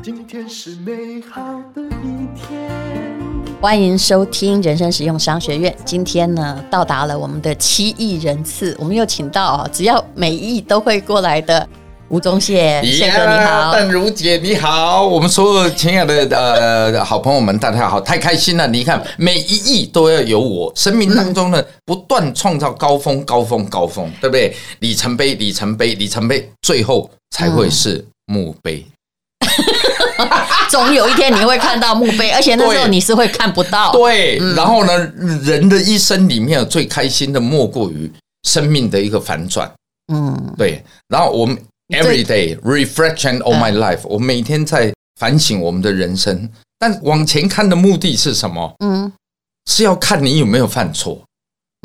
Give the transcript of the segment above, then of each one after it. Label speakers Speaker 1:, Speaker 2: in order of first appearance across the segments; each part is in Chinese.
Speaker 1: 今天是美好的一天。
Speaker 2: 欢迎收听人生实用商学院。今天呢，到达了我们的七亿人次，我们又请到啊，只要每一亿都会过来的吴宗宪，宪哥你好，
Speaker 3: 淡如姐你好，我们所有亲爱的呃好朋友们，大家好，太开心了！你看，每一亿都要有我，生命当中呢，不断创造高峰、高峰、高峰，对不对？里程碑、里程碑、里程碑，最后才会是墓碑。
Speaker 2: 总有一天你会看到墓碑，而且那时候你是会看不到。
Speaker 3: 对，然后呢，人的一生里面最开心的莫过于生命的一个反转。嗯，对。然后我们 every day reflection of my life，我每天在反省我们的人生。但往前看的目的是什么？嗯，是要看你有没有犯错。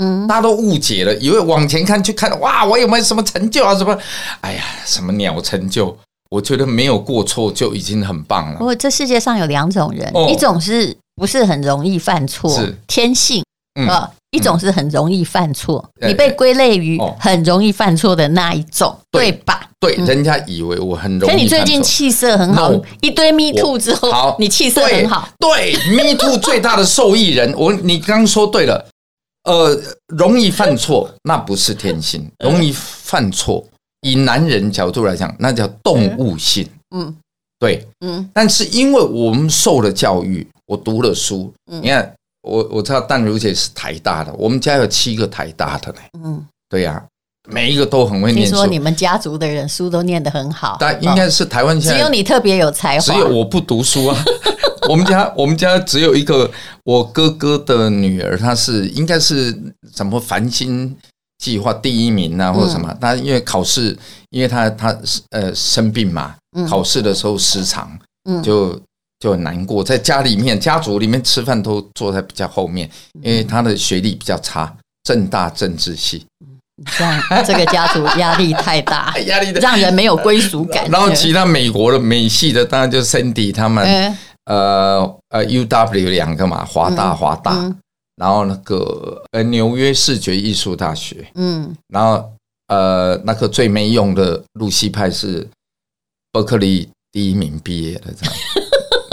Speaker 3: 嗯，大家都误解了，以为往前看去看，哇，我有没有什么成就啊？什么？哎呀，什么鸟成就？我觉得没有过错就已经很棒了。
Speaker 2: 不过这世界上有两种人，一种是不是很容易犯错，是天性啊；一种是很容易犯错，你被归类于很容易犯错的那一种，对吧？
Speaker 3: 对，人家以为我很容易。
Speaker 2: 可你最近气色很好，一堆 Me Too 之后，好你气色很好。
Speaker 3: 对，Me Too 最大的受益人，我你刚刚说对了，呃，容易犯错那不是天性，容易犯错。以男人角度来讲，那叫动物性。嗯，对，嗯。但是因为我们受了教育，我读了书。你看，我我知道淡如姐是台大的，我们家有七个台大的呢。嗯，对呀，每一个都很会念书。
Speaker 2: 听说你们家族的人书都念得很好，
Speaker 3: 但应该是台湾现在
Speaker 2: 只有你特别有才华，
Speaker 3: 只有我不读书啊。我们家我们家只有一个我哥哥的女儿，她是应该是什么繁星计划第一名啊，或者什么？她因为考试，因为她她呃生病嘛，考试的时候失常，嗯就就很难过。在家里面，家族里面吃饭都坐在比较后面，因为他的学历比较差，政大政治系。
Speaker 2: 这样这个家族压力太大，压力让人没有归属感。
Speaker 3: 然后其他美国的美系的，当然就 Cindy 他们，呃呃 UW 两个嘛，华大华大。然后那个呃，纽约视觉艺术大学，嗯，然后呃，那个最没用的路西派是伯克利第一名毕业的这样，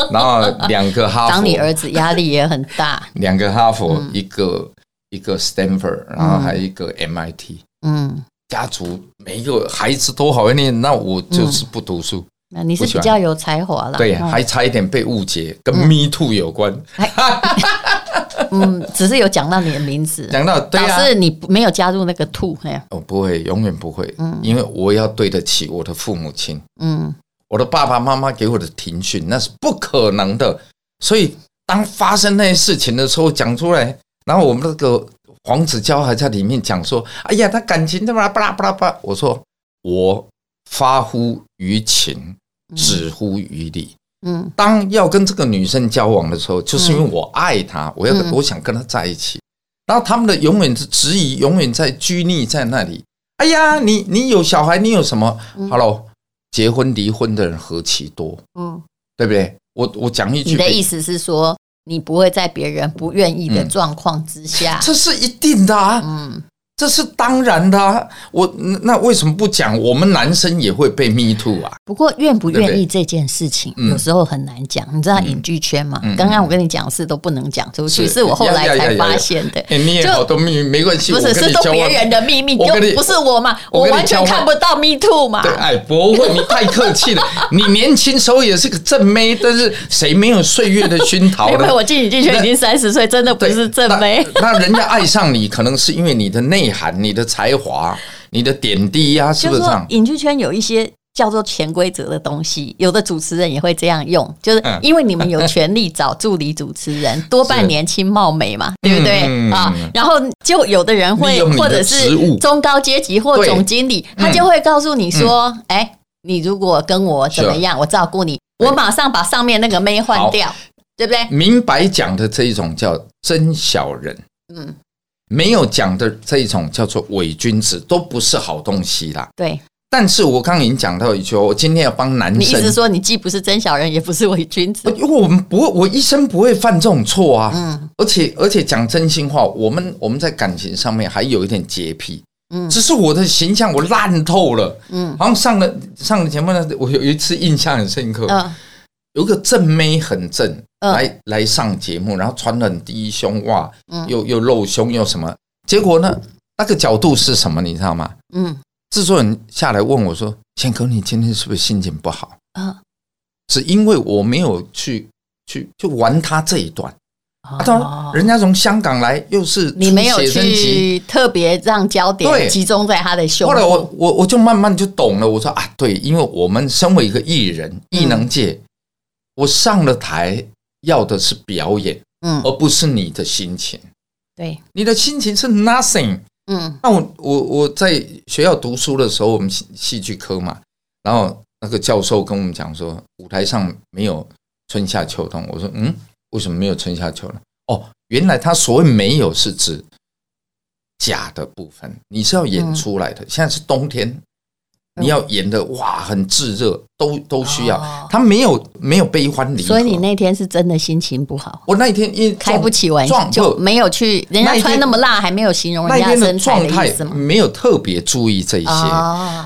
Speaker 3: 然后两个哈佛，
Speaker 2: 当你儿子压力也很大，
Speaker 3: 两个哈佛，一个一个 Stanford，然后还有一个 MIT，嗯，家族每一个孩子都好会念，那我就是不读书，
Speaker 2: 那你是比较有才华了，
Speaker 3: 对，还差一点被误解，跟 Me Too 有关。
Speaker 2: 嗯，只是有讲到你的名字，
Speaker 3: 讲到对啊，
Speaker 2: 是你没有加入那个 Too 哎呀，
Speaker 3: 我不会，永远不会，嗯，因为我要对得起我的父母亲，嗯，我的爸爸妈妈给我的庭训那是不可能的，所以当发生那些事情的时候讲出来，然后我们那个黄子佼还在里面讲说，哎呀，他感情怎么巴拉巴拉巴拉，我说我发乎于情，止乎于礼。嗯，当要跟这个女生交往的时候，就是因为我爱她，我要我想跟她在一起。然后他们的永远是质疑，永远在拘泥在那里。哎呀，你你有小孩，你有什么？Hello，结婚离婚的人何其多，嗯，对不对？我我讲一句，
Speaker 2: 你的意思是说，你不会在别人不愿意的状况之下，
Speaker 3: 这是一定的啊，嗯。这是当然的啊，我那为什么不讲？我们男生也会被 me too 啊。
Speaker 2: 不过愿不愿意这件事情，有时候很难讲。你知道影剧圈嘛？刚刚我跟你讲的事都不能讲出去，是我后来才发现的。
Speaker 3: 你也好多秘密，没关系。
Speaker 2: 不是，是都别人的秘密，就不是我嘛？我完全看不到 me too 嘛。
Speaker 3: 对，哎，不会，你太客气了。你年轻时候也是个正妹，但是谁没有岁月的熏陶？
Speaker 2: 因为我进影剧圈已经三十岁，真的不是正妹。
Speaker 3: 那人家爱上你，可能是因为你的内。内涵，你的才华，你的点滴呀，是不是这样？
Speaker 2: 影剧圈有一些叫做潜规则的东西，有的主持人也会这样用，就是因为你们有权利找助理主持人，多半年轻貌美嘛，对不对？啊？然后就有的人会，或者是中高阶级或总经理，他就会告诉你说：“哎，你如果跟我怎么样，我照顾你，我马上把上面那个妹换掉，对不对？”
Speaker 3: 明白讲的这一种叫真小人，嗯。没有讲的这一种叫做伪君子，都不是好东西啦。
Speaker 2: 对，
Speaker 3: 但是我刚刚已经讲到一句，我今天要帮男生。你
Speaker 2: 意思说，你既不是真小人，也不是伪君子？
Speaker 3: 因为我们不会，我一生不会犯这种错啊。嗯，而且而且讲真心话，我们我们在感情上面还有一点洁癖。嗯，只是我的形象我烂透了，嗯，好像上了上了节目呢，我有一次印象很深刻，嗯，有个正妹很正，来来上节目，然后穿很低胸袜，嗯，又又露胸又什么，结果呢，那个角度是什么，你知道吗？嗯，制作人下来问我说：“宪哥，你今天是不是心情不好？”啊，只因为我没有去去去玩他这一段。啊，他人家从香港来，又是
Speaker 2: 你没有去特别让焦点集中在他的胸。
Speaker 3: 后来我我我就慢慢就懂了。我说啊，对，因为我们身为一个艺人，艺能界，我上了台要的是表演，嗯，而不是你的心情。
Speaker 2: 对，
Speaker 3: 你的心情是 nothing。嗯，那我我我在学校读书的时候，我们戏戏剧科嘛，然后那个教授跟我们讲说，舞台上没有春夏秋冬。我说嗯。为什么没有春夏秋呢？哦，原来他所谓没有是指假的部分，你是要演出来的。嗯、现在是冬天。你要演的哇，很炙热，都都需要。他没有没有悲欢离合，
Speaker 2: 所以你那天是真的心情不好。
Speaker 3: 我那一天因为
Speaker 2: 开不起玩笑，就没有去。人家穿那么辣，还没有形容人家身材的意思吗？
Speaker 3: 没有特别注意这些。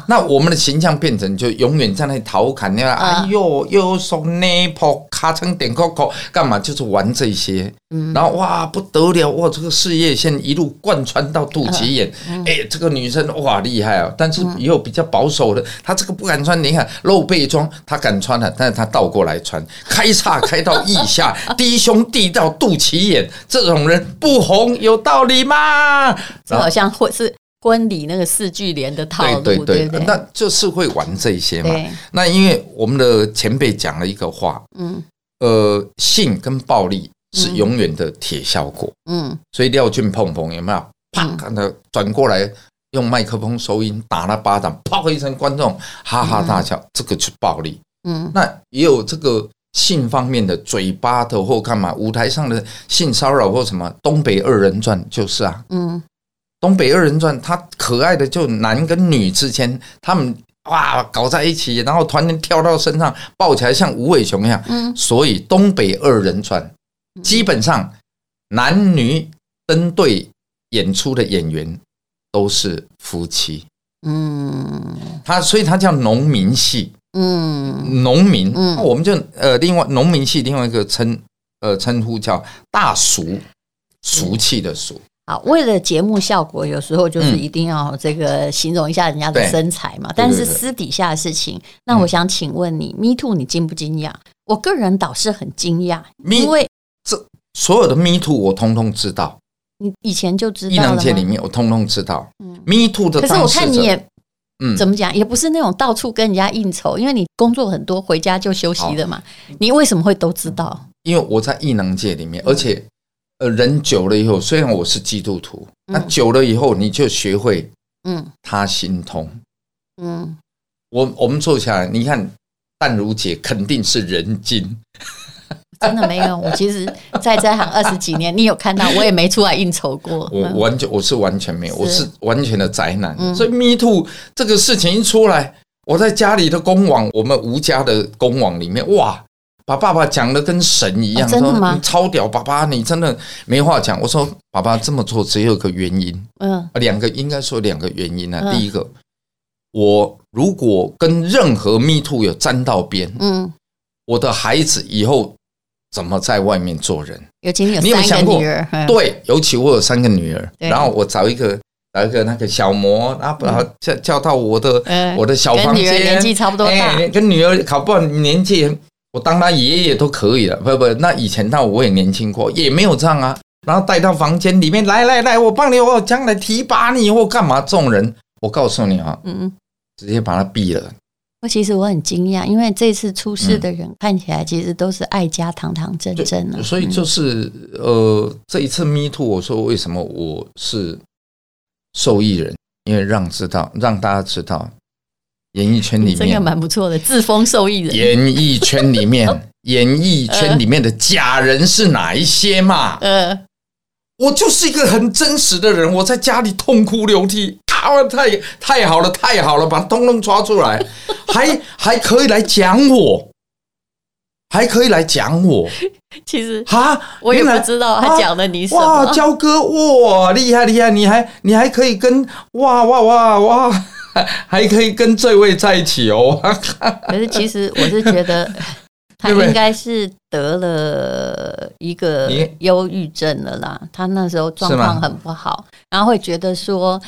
Speaker 3: 那我们的形象变成就永远在那里调侃，那哎呦，又说 nipple 咔嚓点扣扣，干嘛？就是玩这些。然后哇不得了哇，这个事业线一路贯穿到肚脐眼。哎，这个女生哇厉害啊！但是也有比较保守。的，她这个不敢穿。你看露背装，他敢穿了，但是他倒过来穿，开叉开到腋下，低胸低到肚脐眼，这种人不红有道理吗？
Speaker 2: 这好像会是婚礼那个四句联的套路，对对对，对对，
Speaker 3: 那就是会玩这些嘛。那因为我们的前辈讲了一个话，嗯，呃，性跟暴力是永远的铁效果，嗯，所以廖俊碰碰有没有？啪，看他转过来。用麦克风收音，打了巴掌，砰一声，观众哈哈大笑，这个是暴力。嗯，那也有这个性方面的嘴巴的或干嘛，舞台上的性骚扰或什么，《东北二人转》就是啊。嗯，《东北二人转》他可爱的就男跟女之间，他们哇搞在一起，然后突然跳到身上抱起来，像无尾熊一样。嗯，所以《东北二人转》基本上男女登对演出的演员。都是夫妻，嗯，他所以他叫农民系，嗯，农民，嗯，我们就呃，另外农民系另外一个称呃称呼叫大俗，俗气的俗。
Speaker 2: 好，为了节目效果，有时候就是一定要这个形容一下人家的身材嘛。但是私底下的事情，那我想请问你，Me Too，你惊不惊讶？我个人倒是很惊讶，因为
Speaker 3: 这所有的 Me Too 我通通知道。
Speaker 2: 你以前就知道了
Speaker 3: 吗？艺能界里面，我通通知道。嗯，Me Too 的。
Speaker 2: 可是我看你也，嗯，怎么讲，也不是那种到处跟人家应酬，因为你工作很多，回家就休息的嘛。你为什么会都知道？
Speaker 3: 因为我在异能界里面，而且呃，人久了以后，虽然我是基督徒，那久了以后你就学会，嗯，他心通，嗯，我我们坐下来，你看淡如姐肯定是人精。
Speaker 2: 真的没有，我其实在这行二十几年，你有看到我也没出来应酬过。
Speaker 3: 我完全我是完全没有，我是完全的宅男。所以 Me Too 这个事情一出来，我在家里的公网，我们吴家的公网里面，哇，把爸爸讲的跟神一样，
Speaker 2: 真的吗？
Speaker 3: 超屌，爸爸你真的没话讲。我说爸爸这么做只有个原因，嗯，两个应该说两个原因呢。第一个，我如果跟任何 Me Too 有沾到边，嗯，我的孩子以后。怎么在外面做人？
Speaker 2: 尤其你有三个女儿，
Speaker 3: 对，尤其我有三个女儿，然后我找一个找一个那个小模，然后把她叫叫到我的我的小房间，
Speaker 2: 年纪差不多大，
Speaker 3: 跟女儿考不好年纪，我当她爷爷都可以了。不不，那以前那我也年轻过，也没有这样啊。然后带到房间里面来来来，我帮你，我将来提拔你或干嘛？这种人，我告诉你啊，嗯，直接把他毙了。
Speaker 2: 我其实我很惊讶，因为这次出事的人看起来其实都是爱家堂堂正正的，
Speaker 3: 所以就是呃，这一次 Me Too，我说为什么我是受益人？因为让知道让大家知道，演艺圈里面这个
Speaker 2: 蛮不错的，自封受益人。
Speaker 3: 演艺圈里面，演艺圈里面的假人是哪一些嘛？呃，我就是一个很真实的人，我在家里痛哭流涕。啊！太太好了，太好了，把他通通抓出来，还还可以来讲我。还可以来讲我。
Speaker 2: 其实
Speaker 3: 哈，
Speaker 2: 我也不知道他讲的你什么。
Speaker 3: 哇，焦哥，哇，厉害厉害！你还你还可以跟哇哇哇哇，还可以跟这位在一起哦。
Speaker 2: 可是其实我是觉得他应该是得了一个忧郁症了啦。他那时候状况很不好，然后会觉得说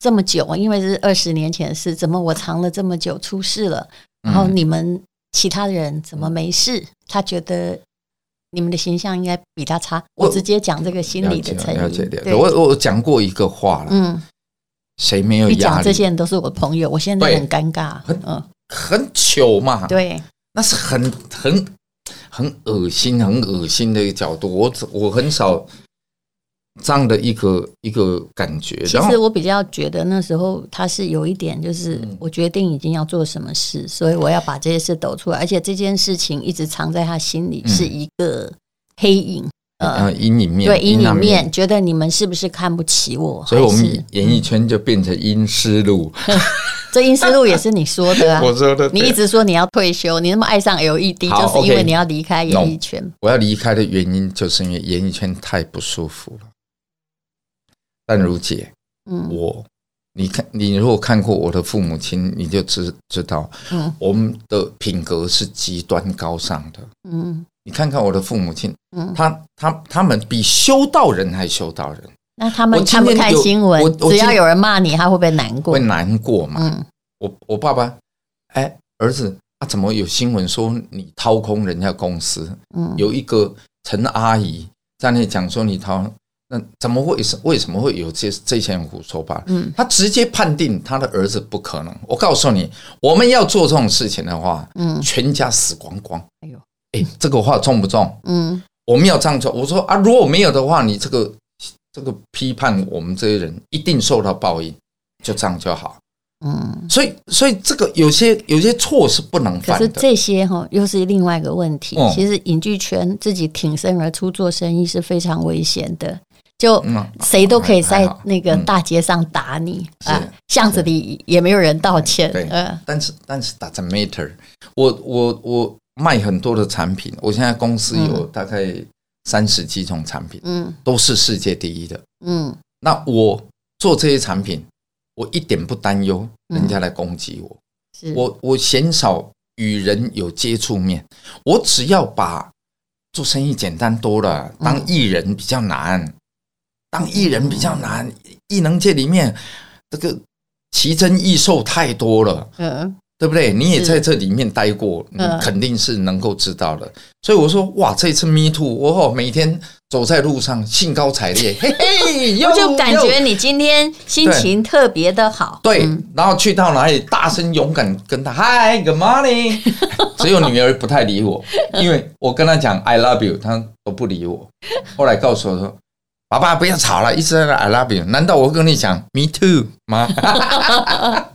Speaker 2: 这么久，因为是二十年前的事，怎么我藏了这么久出事了？然后你们其他人怎么没事？他觉得。你们的形象应该比他差。我直接讲这个心理的成因。了解，了解。我
Speaker 3: 我讲过一个话了。嗯，谁没有压力？讲
Speaker 2: 这些人都是我的朋友，我现在很尴尬。
Speaker 3: 很嗯，很糗嘛。
Speaker 2: 对，
Speaker 3: 那是很很很恶心、很恶心的一个角度。我我很少。这样的一个一个感觉，
Speaker 2: 其实我比较觉得那时候他是有一点，就是我决定已经要做什么事，所以我要把这些事抖出来，而且这件事情一直藏在他心里，是一个黑影，
Speaker 3: 呃，阴影面，
Speaker 2: 对，阴影面，觉得你们是不是看不起我？
Speaker 3: 所以我们演艺圈就变成阴湿路，
Speaker 2: 这阴湿路也是你说的啊，
Speaker 3: 我说的，
Speaker 2: 你一直说你要退休，你那么爱上 LED，就是因为你要离开演艺圈。
Speaker 3: 我要离开的原因就是因为演艺圈太不舒服了。淡如姐，嗯，我，你看，你如果看过我的父母亲，你就知知道，嗯，我们的品格是极端高尚的，嗯，你看看我的父母亲，嗯，他他他们比修道人还修道人。
Speaker 2: 那他们看不看新闻？只要有人骂你，他会不会难过？
Speaker 3: 会难过嘛？嗯，我我爸爸，哎，儿子，啊，怎么有新闻说你掏空人家公司？嗯，有一个陈阿姨在那里讲说你掏。那怎么会是为什么会有这这些人胡说八道？嗯，他直接判定他的儿子不可能。我告诉你，我们要做这种事情的话，嗯，全家死光光。哎呦，哎，这个话重不重？嗯，我们要这样做。我说啊，如果没有的话，你这个这个批判我们这些人一定受到报应，就这样就好。嗯，所以所以这个有些有些错是不能犯的。可是
Speaker 2: 这些哈又是另外一个问题。其实影剧圈自己挺身而出做生意是非常危险的。就谁都可以在那个大街上打你啊，巷子里也没有人道歉。
Speaker 3: 对，但是但是 doesn't matter。我我我卖很多的产品，我现在公司有大概三十几种产品，嗯，都是世界第一的，嗯。那我做这些产品，我一点不担忧人家来攻击我。我我鲜少与人有接触面，我只要把做生意简单多了，当艺人比较难。当艺人比较难，艺能界里面这个奇珍异兽太多了，嗯，对不对？你也在这里面待过，你肯定是能够知道的。所以我说，哇，这次 Me Too，我每天走在路上兴高采烈，嘿嘿，
Speaker 2: 我就感觉你今天心情特别的好。
Speaker 3: 对，然后去到哪里，大声勇敢跟他 Hi，Good morning。只有女儿不太理我，因为我跟他讲 I love you，他都不理我。后来告诉我说。爸爸不要吵了，一直在那 I love you。难道我跟你讲 Me too 吗？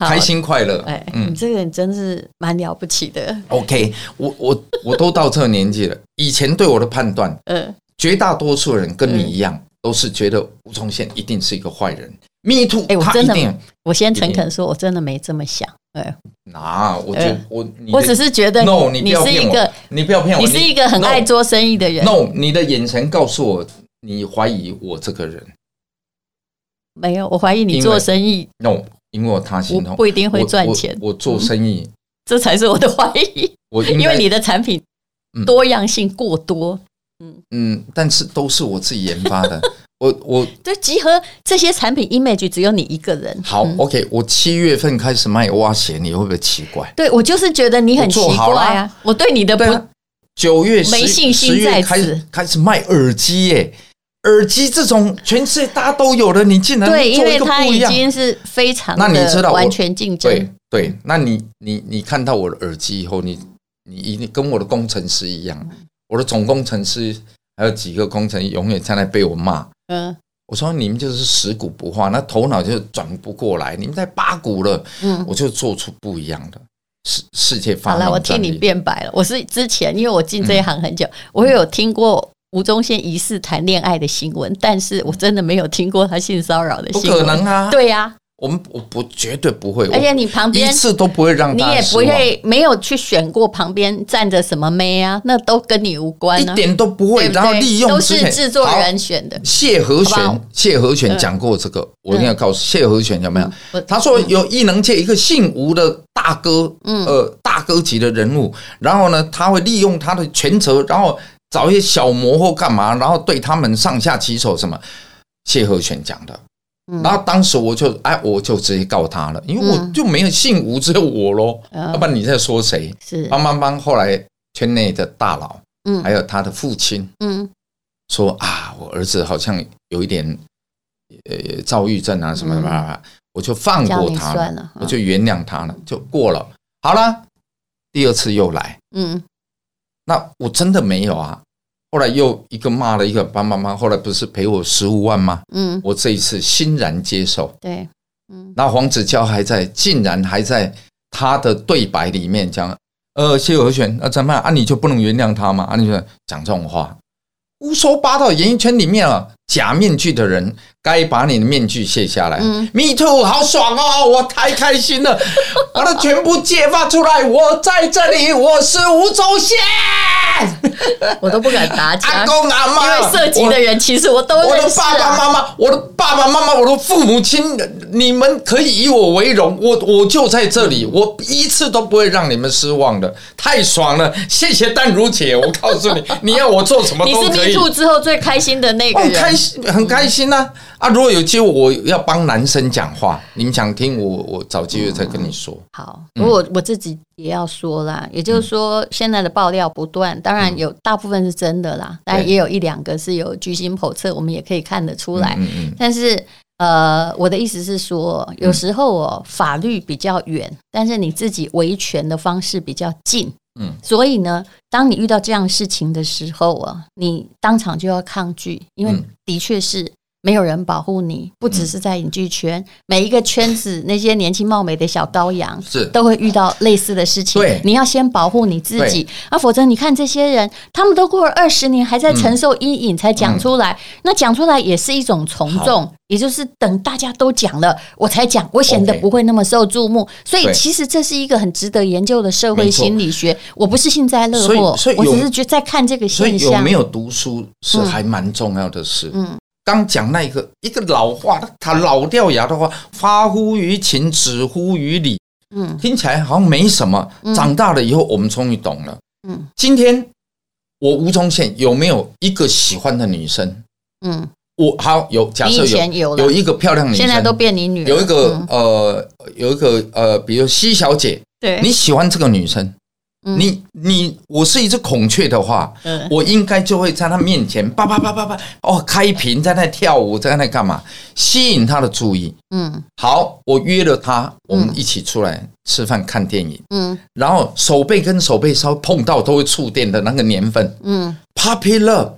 Speaker 3: 开心快乐。哎，
Speaker 2: 嗯，你这个人真是蛮了不起的。
Speaker 3: OK，我我我都到这个年纪了，以前对我的判断，嗯，绝大多数人跟你一样，都是觉得吴宗宪一定是一个坏人。Me too，
Speaker 2: 哎，我真的，我先诚恳说，我真的没这么想。哎，
Speaker 3: 那我就我，
Speaker 2: 我只是觉得，no，你是一个，
Speaker 3: 你不要骗我，
Speaker 2: 你是一个很爱做生意的人。
Speaker 3: no，你的眼神告诉我，你怀疑我这个人。
Speaker 2: 没有，我怀疑你做生意。
Speaker 3: no，因为我他心痛，
Speaker 2: 不一定会赚钱。
Speaker 3: 我做生意，
Speaker 2: 这才是我的怀疑。我因为你的产品多样性过多。
Speaker 3: 嗯嗯，但是都是我自己研发的。我我
Speaker 2: 对集合这些产品 image 只有你一个人。
Speaker 3: 好，OK，我七月份开始卖蛙鞋，你会不会奇怪？
Speaker 2: 对，我就是觉得你很奇怪啊！我对你的不
Speaker 3: 九月
Speaker 2: 没信心在此，
Speaker 3: 开始开始卖耳机耶，耳机这种全世界大家都有的，你竟然
Speaker 2: 对，因为它已经是非常那你知道完全竞争。
Speaker 3: 对对，那你你你看到我的耳机以后，你你一定跟我的工程师一样，我的总工程师还有几个工程永远在那被我骂。嗯，我说你们就是食古不化，那头脑就转不过来。你们在八股了，嗯，我就做出不一样的世世界发。
Speaker 2: 好了，我替你辩白了。我是之前因为我进这一行很久，嗯、我有听过吴宗宪疑似谈恋爱的新闻，但是我真的没有听过他性骚扰的新闻。不
Speaker 3: 可能啊！
Speaker 2: 对呀、啊，
Speaker 3: 我们我不绝对不会，
Speaker 2: 而且你旁边
Speaker 3: 一次都不会让他，
Speaker 2: 你也不会没有去选过旁边站着什么妹啊，那都跟你无关，
Speaker 3: 一点都不会。
Speaker 2: 对对
Speaker 3: 然后利用
Speaker 2: 都是制作人选的。
Speaker 3: 谢和弦，谢和弦讲过这个，嗯、我一定要告诉谢和弦有没有？嗯、他说有艺能界一个姓吴的大哥，嗯、呃，大哥级的人物，然后呢，他会利用他的权责，然后找一些小模或干嘛，然后对他们上下其手什么。谢和弦讲的。然后当时我就哎，我就直接告他了，因为我就没有姓吴，只有我喽。要不然你在说谁？是帮帮帮。后来圈内的大佬，嗯，还有他的父亲，嗯，说啊，我儿子好像有一点呃躁郁症啊什么什么，我就放过他了，我就原谅他了，就过了。好了，第二次又来，嗯，那我真的没有啊。后来又一个骂了一个，帮帮忙。后来不是赔我十五万吗？嗯，我这一次欣然接受。对，嗯，那黄子佼还在，竟然还在他的对白里面讲，呃，谢和弦，那怎么办啊？你就不能原谅他吗？啊，你就讲这种话，胡说八道。演艺圈里面啊，假面具的人。该把你的面具卸下来。嗯，Me too，好爽哦！我太开心了，把它全部揭发出来。我在这里，我是吴宗宪，
Speaker 2: 我都不敢打枪。
Speaker 3: 阿公阿妈，
Speaker 2: 因为涉及的人其实我都。
Speaker 3: 我的爸爸妈妈，我的爸爸妈妈，我的父母亲，你们可以以我为荣。我我就在这里，我一次都不会让你们失望的。太爽了，谢谢淡如姐。我告诉你，你要我做什么都可以。
Speaker 2: 你是 Me too 之后最开心的那个人，
Speaker 3: 开心，很开心呐。啊，如果有机会，我要帮男生讲话，你们想听我，我找机会再跟你说。
Speaker 2: 嗯、好，我我自己也要说啦，也就是说，现在的爆料不断，当然有大部分是真的啦，但也有一两个是有居心叵测，我们也可以看得出来。但是，呃，我的意思是说，有时候哦，法律比较远，但是你自己维权的方式比较近。嗯，所以呢，当你遇到这样事情的时候啊，你当场就要抗拒，因为的确是。没有人保护你，不只是在影剧圈，嗯、每一个圈子那些年轻貌美的小羔羊是都会遇到类似的事情。对，你要先保护你自己，啊，否则你看这些人，他们都过了二十年还在承受阴影才讲出来，嗯、那讲出来也是一种从众，也就是等大家都讲了我才讲，我显得不会那么受注目。所以其实这是一个很值得研究的社会心理学。我不是幸灾乐祸，我只是觉得在看这个现象。
Speaker 3: 有没有读书是还蛮重要的事。嗯。嗯刚讲那个一个老话，他老掉牙的话，发乎于情，止乎于理。嗯，听起来好像没什么。长大了以后，我们终于懂了。嗯，今天我吴宗宪有没有一个喜欢的女生？嗯，我好有假设有有一个漂亮女生，
Speaker 2: 现在都变你女。
Speaker 3: 有一个呃，有一个呃，比如西小姐，对，你喜欢这个女生。你你我是一只孔雀的话，嗯，我应该就会在他面前叭叭叭叭叭哦，开屏在那跳舞，在那干嘛，吸引他的注意。嗯，好，我约了他，我们一起出来吃饭看电影。嗯，然后手背跟手背稍微碰到都会触电的那个年份。嗯，Puppy Love，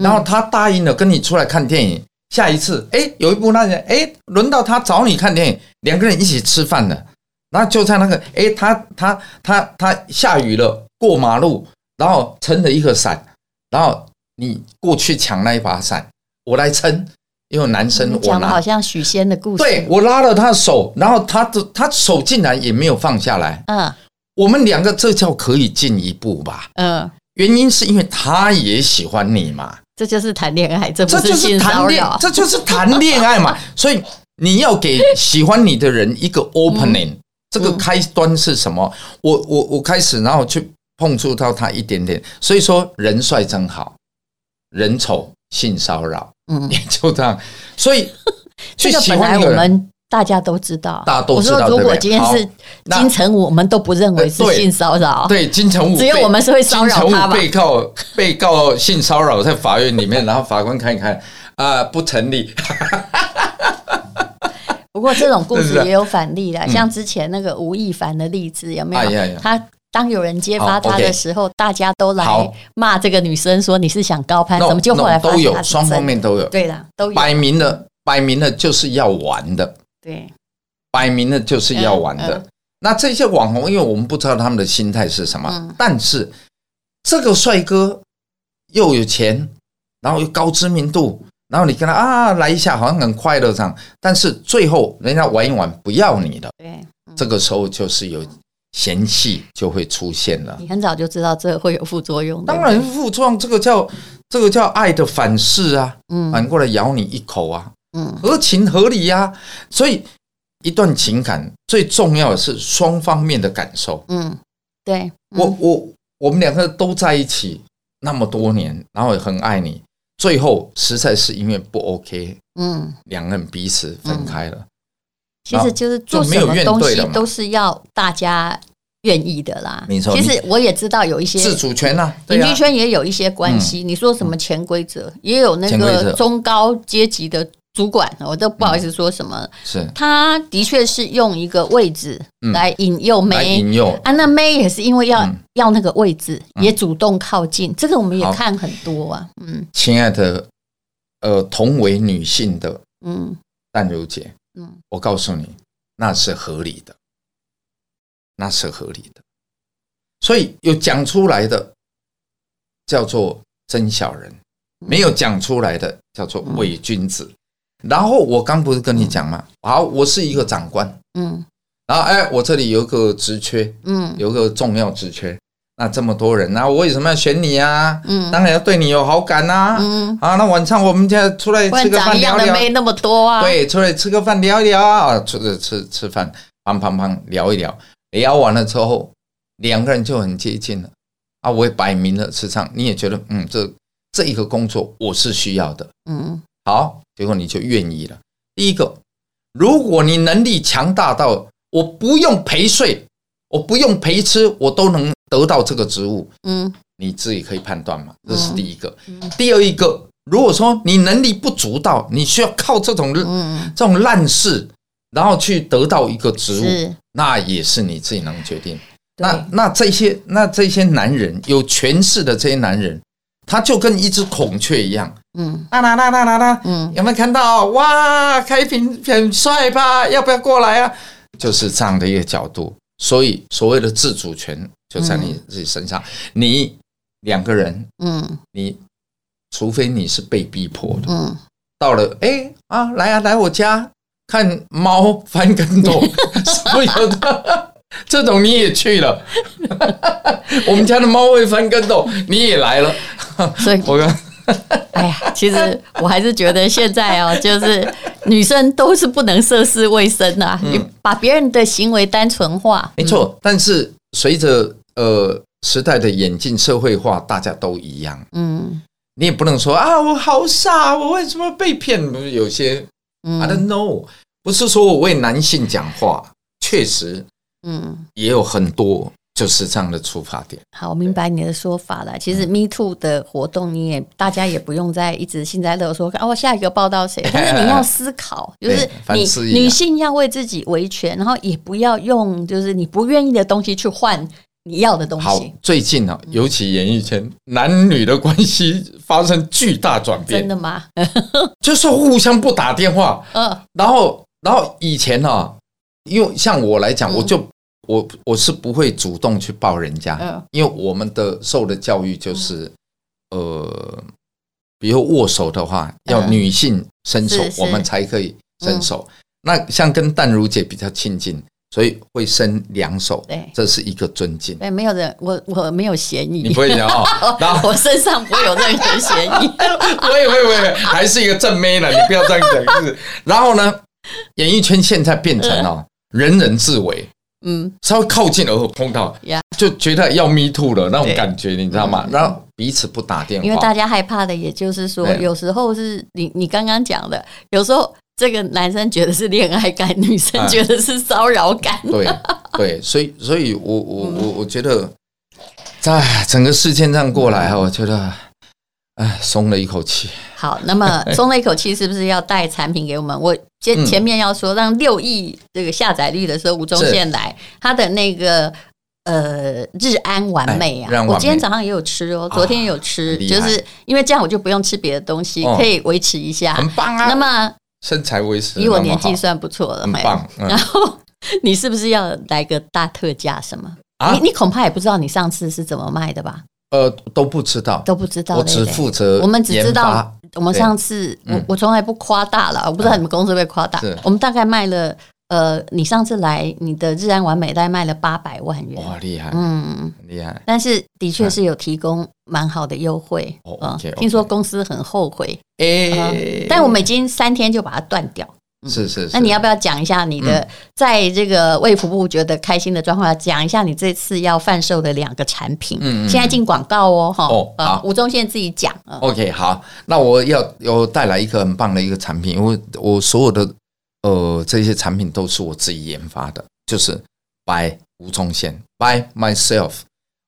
Speaker 3: 然后他答应了跟你出来看电影。下一次，哎，有一部那人，哎，轮到他找你看电影，两个人一起吃饭了。那就在那个，哎，他他他他下雨了，过马路，然后撑了一个伞，然后你过去抢那一把伞，我来撑，因为男生我拿，
Speaker 2: 好像许仙的故事，
Speaker 3: 对，我拉了他的手，然后他的他手竟然也没有放下来，嗯，我们两个这叫可以进一步吧，嗯，原因是因为他也喜欢你嘛，
Speaker 2: 这就是谈恋爱，这不是性骚扰，
Speaker 3: 这就是谈恋爱嘛，所以你要给喜欢你的人一个 opening。嗯这个开端是什么？我我我开始，然后去碰触到他一点点。所以说，人帅真好，人丑性骚扰，嗯，也就这样。所以，
Speaker 2: 这个本来我们大家都知道，
Speaker 3: 大家都知道。
Speaker 2: 我说，如果今天是金城武，我们都不认为是性骚扰。
Speaker 3: 对，金城武，
Speaker 2: 只有我们是会骚扰他吧？
Speaker 3: 被告被告性骚扰在法院里面，然后法官看一看，啊，不成立。
Speaker 2: 不过这种故事也有反例啦，像之前那个吴亦凡的例子，有没有？他当有人揭发他的时候，大家都来骂这个女生，说你是想高攀，怎么就后来都有
Speaker 3: 双方面都有，
Speaker 2: 对的，都有。
Speaker 3: 摆明了，摆明了就是要玩的，
Speaker 2: 对，
Speaker 3: 摆明了就是要玩的。那这些网红，因为我们不知道他们的心态是什么，但是这个帅哥又有钱，然后又高知名度。然后你跟他啊来一下，好像很快乐这样，但是最后人家玩一玩不要你的，
Speaker 2: 对，
Speaker 3: 这个时候就是有嫌弃就会出现了。
Speaker 2: 你很早就知道这会有副作用，
Speaker 3: 当然副作用，这个叫这个叫爱的反噬啊，嗯，反过来咬你一口啊，嗯，合情合理呀，啊。所以一段情感最重要的是双方面的感受，
Speaker 2: 嗯，对，嗯，
Speaker 3: 我我我们两个都在一起那么多年，然后也很爱你。最后实在是因为不 OK，嗯，两个人彼此分开了。
Speaker 2: 其实就是做什么东西都是要大家愿意的啦。没错，其实我也知道有一些
Speaker 3: 自主权呐，
Speaker 2: 演艺圈也有一些关系。你说什么潜规则，也有那个中高阶级的。主管，我都不好意思说什么。是，他的确是用一个位置来引诱妹，引诱。啊，那妹也是因为要要那个位置，也主动靠近。这个我们也看很多啊。嗯，
Speaker 3: 亲爱的，呃，同为女性的，嗯，淡如姐，嗯，我告诉你，那是合理的，那是合理的。所以有讲出来的叫做真小人，没有讲出来的叫做伪君子。然后我刚不是跟你讲吗？好，我是一个长官，嗯，然后哎，我这里有个职缺，嗯，有个重要职缺，那这么多人，那我为什么要选你啊？嗯，当然要对你有好感呐，嗯，好，那晚上我们家出来吃个饭聊聊，
Speaker 2: 没那么多啊，
Speaker 3: 对，出来吃个饭聊一聊。啊，吃吃吃吃饭，砰砰砰聊一聊，聊完了之后，两个人就很接近了，啊，我也摆明了是这样，你也觉得，嗯，这这一个工作我是需要的，嗯。好，结果你就愿意了。第一个，如果你能力强大到我不用陪睡，我不用陪吃，我都能得到这个职务，嗯，你自己可以判断嘛。这是第一个。第二一个，如果说你能力不足到，你需要靠这种这种烂事，然后去得到一个职务，那也是你自己能决定。那那这些那这些男人有权势的这些男人。他就跟一只孔雀一样，嗯，啦啦啦啦啦啦，嗯，有没有看到？哇，开屏很帅吧？要不要过来啊？就是这样的一个角度。所以所谓的自主权就在你自己身上。你两个人，嗯，你除非你是被逼迫的，嗯，到了，哎啊，来啊，来我家看猫翻跟斗，所有的。这种你也去了，我们家的猫会翻跟斗，你也来了，
Speaker 2: 所以 我跟，哎呀，其实我还是觉得现在哦，就是女生都是不能涉世未深呐，你把别人的行为单纯化，
Speaker 3: 没错。但是随着呃时代的演进，社会化，大家都一样，嗯，你也不能说啊，我好傻，我为什么被骗？不是有些，I don't know，不是说我为男性讲话，确实。嗯，也有很多就是这样的出发点。
Speaker 2: 好，我明白你的说法了。其实 Me Too 的活动，你也大家也不用再一直幸灾乐祸，哦，下一个报道谁？但是你要思考，就是你女性要为自己维权，然后也不要用就是你不愿意的东西去换你要的东西。
Speaker 3: 好，最近呢，尤其演艺圈男女的关系发生巨大转变。
Speaker 2: 真的吗？
Speaker 3: 就是互相不打电话。嗯，然后然后以前呢，因为像我来讲，我就。我我是不会主动去抱人家，因为我们的受的教育就是，呃，比如握手的话，要女性伸手，我们才可以伸手。那像跟淡如姐比较亲近，所以会伸两手，对，这是一个尊敬。
Speaker 2: 对，没有人，我我没有嫌疑，
Speaker 3: 你不会讲哦。
Speaker 2: 然后我身上不会有任何嫌疑，
Speaker 3: 我 也不会不会，还是一个正妹呢，你不要这样讲。就是，然后呢，演艺圈现在变成了人人自危。嗯，稍微靠近而后碰到，就觉得要 me too 了那种感觉，你知道吗？然后彼此不打电话，
Speaker 2: 因为大家害怕的，也就是说，有时候是你你刚刚讲的，有时候这个男生觉得是恋爱感，女生觉得是骚扰感。
Speaker 3: 对 对，所以所以我我我我觉得，在整个事件这样过来，我觉得。哎，松了一口气。
Speaker 2: 好，那么 松了一口气，是不是要带产品给我们？我前前面要说，让六亿这个下载率的时候，吴宗宪来，他的那个呃日安完美啊，我今天早上也有吃哦，昨天也有吃，就是因为这样我就不用吃别的东西，可以维持一下，
Speaker 3: 很棒啊。
Speaker 2: 那么
Speaker 3: 身材维持，
Speaker 2: 以我年纪算不错了，
Speaker 3: 很棒。
Speaker 2: 然后你是不是要来个大特价什么？你你恐怕也不知道你上次是怎么卖的吧？
Speaker 3: 呃，都不知道，
Speaker 2: 都不知道。
Speaker 3: 我只负责，
Speaker 2: 我们只知道，我们上次我我从来不夸大了，我不知道你们公司会夸大。我们大概卖了。呃，你上次来，你的日安完美大概卖了八百万元，
Speaker 3: 哇，厉害，
Speaker 2: 嗯，
Speaker 3: 厉害。
Speaker 2: 但是的确是有提供蛮好的优惠，
Speaker 3: 哦，
Speaker 2: 听说公司很后悔，
Speaker 3: 哎，
Speaker 2: 但我们已经三天就把它断掉，
Speaker 3: 是是。
Speaker 2: 那你要不要讲一下你的在这个卫福部觉得开心的状况？讲一下你这次要贩售的两个产品，嗯，现在进广告哦，哈，
Speaker 3: 哦，
Speaker 2: 好，吴宗宪自己讲
Speaker 3: ，OK，好，那我要有带来一个很棒的一个产品，因为我所有的。呃，这些产品都是我自己研发的，就是 by 吴宗宪 by myself，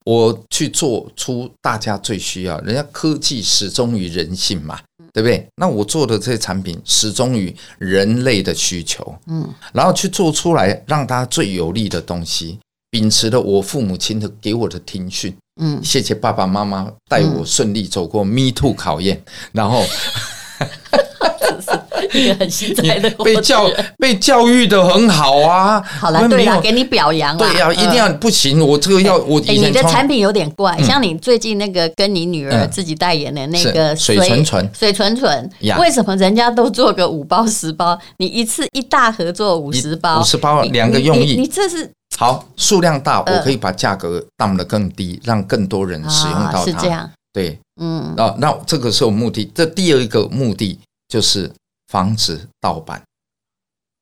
Speaker 3: 我去做出大家最需要，人家科技始终于人性嘛，对不对？那我做的这些产品始终于人类的需求，嗯，然后去做出来让它最有利的东西，秉持了我父母亲的给我的听训，嗯，谢谢爸爸妈妈带我顺利走过 Me Too 考验，然后。
Speaker 2: 一个很实在的，
Speaker 3: 被教被教育的很好啊。
Speaker 2: 好了，对了，给你表扬。
Speaker 3: 对呀，一定要不行，我这个要我。
Speaker 2: 你的产品有点怪，像你最近那个跟你女儿自己代言的那个
Speaker 3: 水纯纯，
Speaker 2: 水纯纯，为什么人家都做个五包十包，你一次一大盒做五十包？
Speaker 3: 五十包两个用意，
Speaker 2: 你这是
Speaker 3: 好数量大，我可以把价格降得更低，让更多人使用到它。
Speaker 2: 是这样，
Speaker 3: 对，嗯，那那这个是我目的。这第二一个目的就是。防止盗版，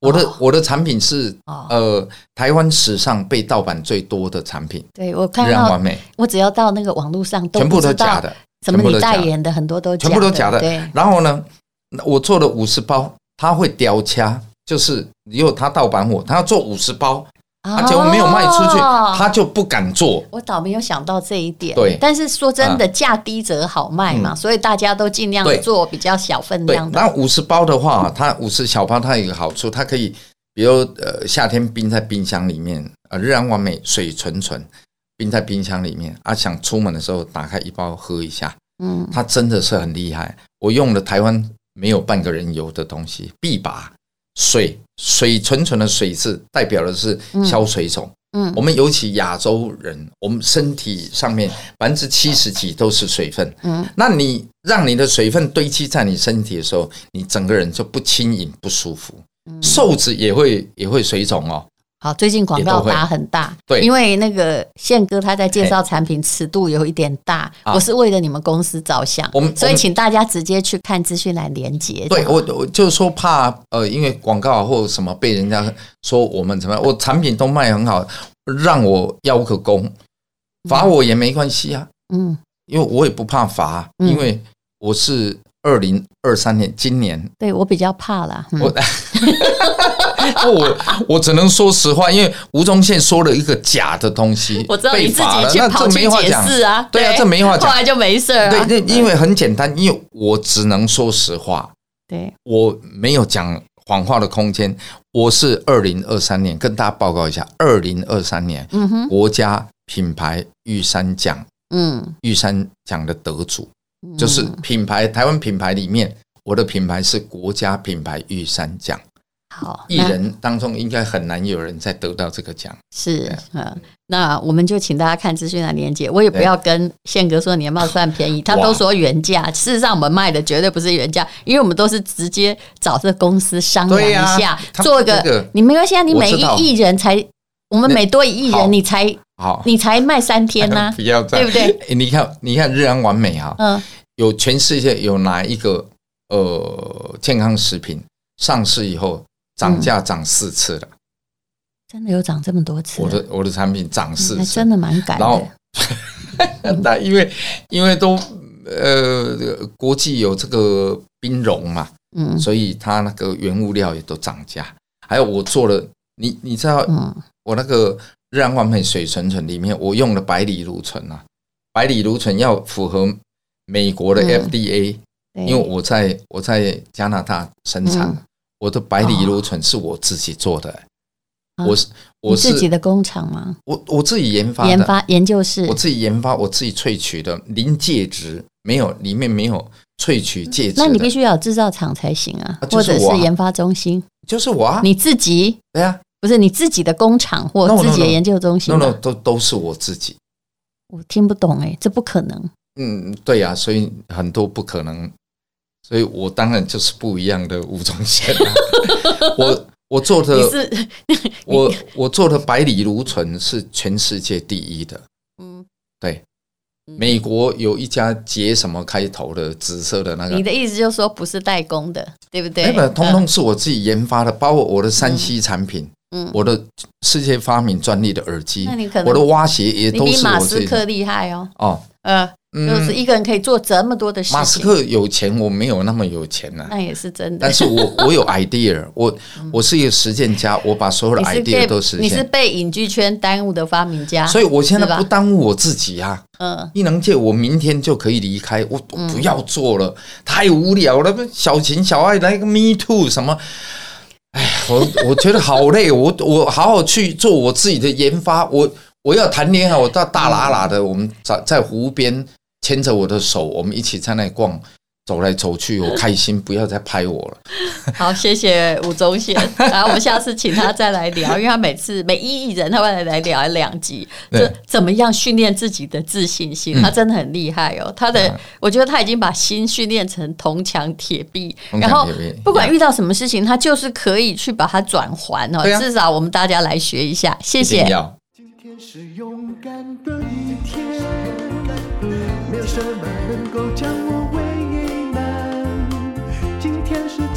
Speaker 3: 我的、哦、我的产品是、哦、呃台湾史上被盗版最多的产品。
Speaker 2: 对，我看到，我只要到那个网络上，
Speaker 3: 全部都假的，
Speaker 2: 什么你代言的很多都
Speaker 3: 全部都假的。
Speaker 2: 对，
Speaker 3: 然后呢，我做了五十包，他会雕掐，就是如果他盗版我，他要做五十包。而且我没有卖出去，他就不敢做。
Speaker 2: 我倒没有想到这一点。
Speaker 3: 对，
Speaker 2: 但是说真的，价低者好卖嘛，所以大家都尽量做比较小分量的。
Speaker 3: 那五十包的话，它五十小包，它有一个好处，它可以，比如呃夏天冰在冰箱里面，呃日安完美水纯纯冰在冰箱里面，啊想出门的时候打开一包喝一下，嗯，它真的是很厉害。我用了台湾没有半个人有的东西，必拔。水水纯纯的水质代表的是消水肿。嗯，我们尤其亚洲人，我们身体上面百分之七十几都是水分。嗯，那你让你的水分堆积在你身体的时候，你整个人就不轻盈、不舒服，瘦子也会也会水肿哦。
Speaker 2: 好，最近广告打很大，对，因为那个宪哥他在介绍产品尺度有一点大，我是为了你们公司着想，我们所以请大家直接去看资讯来连接。
Speaker 3: 对我，我就是说怕呃，因为广告或什么被人家说我们怎么样，我产品都卖很好，让我邀个功，罚我也没关系啊，嗯，因为我也不怕罚，因为我是。二零二三年，今年
Speaker 2: 对我比较怕啦。嗯、我
Speaker 3: 我我只能说实话，因为吴宗宪说了一个假的东西，
Speaker 2: 我知道你自己去跑去解释啊，
Speaker 3: 对啊，这没话讲，
Speaker 2: 后来就没事了。
Speaker 3: 对，因为很简单，因为我只能说实话，
Speaker 2: 对，
Speaker 3: 我没有讲谎话的空间。我是二零二三年跟大家报告一下，二零二三年，嗯哼，国家品牌玉山奖，嗯，玉山奖的得主。就是品牌，台湾品牌里面，我的品牌是国家品牌玉山奖。
Speaker 2: 好，
Speaker 3: 艺人当中应该很难有人再得到这个奖。
Speaker 2: 是，嗯，那我们就请大家看资讯的连接。我也不要跟宪哥说你的帽子算便宜，他都说原价。事实上，我们卖的绝对不是原价，因为我们都是直接找这公司商量一下，做一个。你没关系啊，你每一艺人才，我们每多一亿人，你才。好，你才卖三天呢、啊，对不对？
Speaker 3: 你看，你看日安完美啊，嗯，有全世界有哪一个呃健康食品上市以后涨价涨四次了？
Speaker 2: 真的有涨这么多次？
Speaker 3: 我的我的产品涨四次，
Speaker 2: 真的蛮赶的。然后，
Speaker 3: 那因为因为都呃国际有这个冰融嘛，嗯，所以它那个原物料也都涨价。还有我做了，你你知道，嗯，我那个。日安完美水纯纯里面，我用了百里芦醇啊，百里芦醇要符合美国的 FDA，因为我在我在加拿大生产，我的百里芦醇是我自己做的，我是我是
Speaker 2: 自己的工厂吗？
Speaker 3: 我我自己研发
Speaker 2: 研发研究室，
Speaker 3: 我自己研发，我自己萃取的零界值没有，里面没有萃取介质，
Speaker 2: 那你必须要有制造厂才行啊，或者是研发中心，
Speaker 3: 就是我啊，
Speaker 2: 你自己？对啊。不是你自己的工厂或自己的研究中心
Speaker 3: no, no, 都都是我自己。
Speaker 2: 我听不懂哎、欸，这不可能。
Speaker 3: 嗯，对呀、啊，所以很多不可能，所以我当然就是不一样的吴宗宪、啊。我我做的，
Speaker 2: 是
Speaker 3: 我我做的百里芦醇是全世界第一的。嗯，对，美国有一家杰什么开头的紫色的那个。
Speaker 2: 你的意思就是说不是代工的，对不对？
Speaker 3: 那个通通是我自己研发的，包括我的三 C 产品。我的世界发明专利的耳机，那你可能我的蛙鞋也都是我。
Speaker 2: 马斯克厉害哦。
Speaker 3: 哦，
Speaker 2: 呃，就是一个人可以做这么多的事情。
Speaker 3: 马斯克有钱，我没有那么有钱呢。
Speaker 2: 那也是真的。
Speaker 3: 但是我 我有 idea，我我是一个实践家，我把所有的 idea 都实现。
Speaker 2: 你是被影剧圈耽误的发明家，
Speaker 3: 所以我现在不耽误我自己啊。嗯，艺能界我明天就可以离开，我不要做了，太无聊了。小情小爱来个 me too 什么？哎，我我觉得好累，我我好好去做我自己的研发，我我要谈恋爱，我到大喇喇的，我们在在湖边牵着我的手，我们一起在那里逛。走来走去，我开心，不要再拍我了。
Speaker 2: 好，谢谢吴宗宪。然后我们下次请他再来聊，因为他每次每一艺人他会来聊两集，就怎么样训练自己的自信心？他真的很厉害哦。他的，我觉得他已经把心训练成铜墙铁壁，然后不管遇到什么事情，他就是可以去把它转还哦。至少我们大家来学一下，谢谢。
Speaker 1: 今天是勇敢的一天，没有什么能够将我。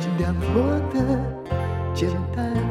Speaker 1: 尽量活得简单。